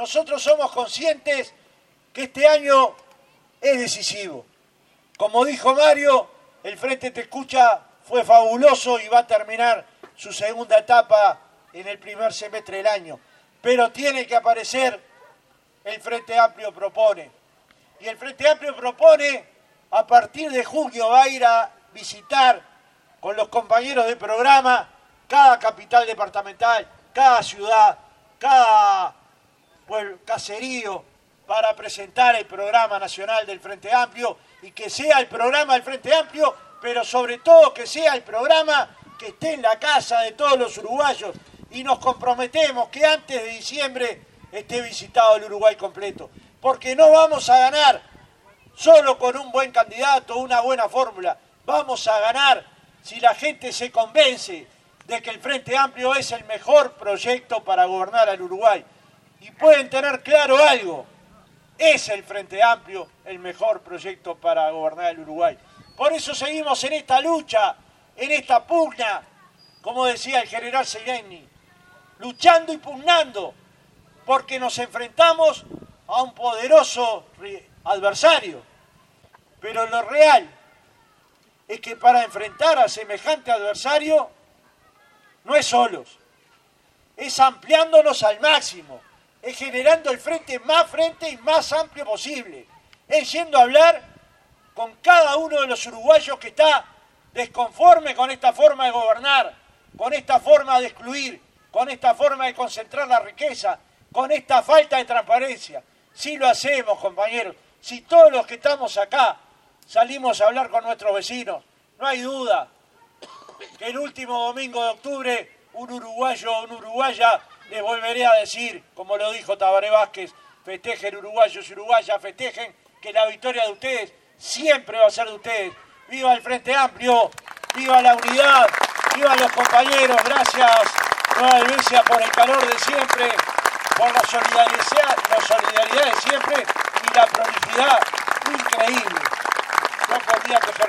nosotros somos conscientes que este año es decisivo. Como dijo Mario, el Frente Te Escucha fue fabuloso y va a terminar su segunda etapa en el primer semestre del año. Pero tiene que aparecer el Frente Amplio propone. Y el Frente Amplio propone, a partir de junio va a ir a visitar con los compañeros de programa cada capital departamental, cada ciudad, cada caserío, para presentar el programa nacional del Frente Amplio y que sea el programa del Frente Amplio, pero sobre todo que sea el programa que esté en la casa de todos los uruguayos y nos comprometemos que antes de diciembre esté visitado el Uruguay completo, porque no vamos a ganar solo con un buen candidato, una buena fórmula, vamos a ganar si la gente se convence de que el Frente Amplio es el mejor proyecto para gobernar al Uruguay. Y pueden tener claro algo, es el Frente Amplio el mejor proyecto para gobernar el Uruguay. Por eso seguimos en esta lucha, en esta pugna, como decía el general Serenni, luchando y pugnando, porque nos enfrentamos a un poderoso adversario. Pero lo real es que para enfrentar a semejante adversario no es solos, es ampliándonos al máximo, es generando el frente más frente y más amplio posible, es yendo a hablar con cada uno de los uruguayos que está desconforme con esta forma de gobernar, con esta forma de excluir, con esta forma de concentrar la riqueza, con esta falta de transparencia. Si lo hacemos, compañeros, si todos los que estamos acá salimos a hablar con nuestros vecinos, no hay duda que el último domingo de octubre un uruguayo o una uruguaya les volveré a decir, como lo dijo Tabaré Vázquez, festejen uruguayos y uruguayas, festejen que la victoria de ustedes siempre va a ser de ustedes. ¡Viva el Frente Amplio! ¡Viva la unidad! ¡Viva los compañeros! Gracias, Nueva Iglesia, por el calor de siempre, por la solidaridad, la solidaridad de siempre y la prolijidad increíble. No podía dejar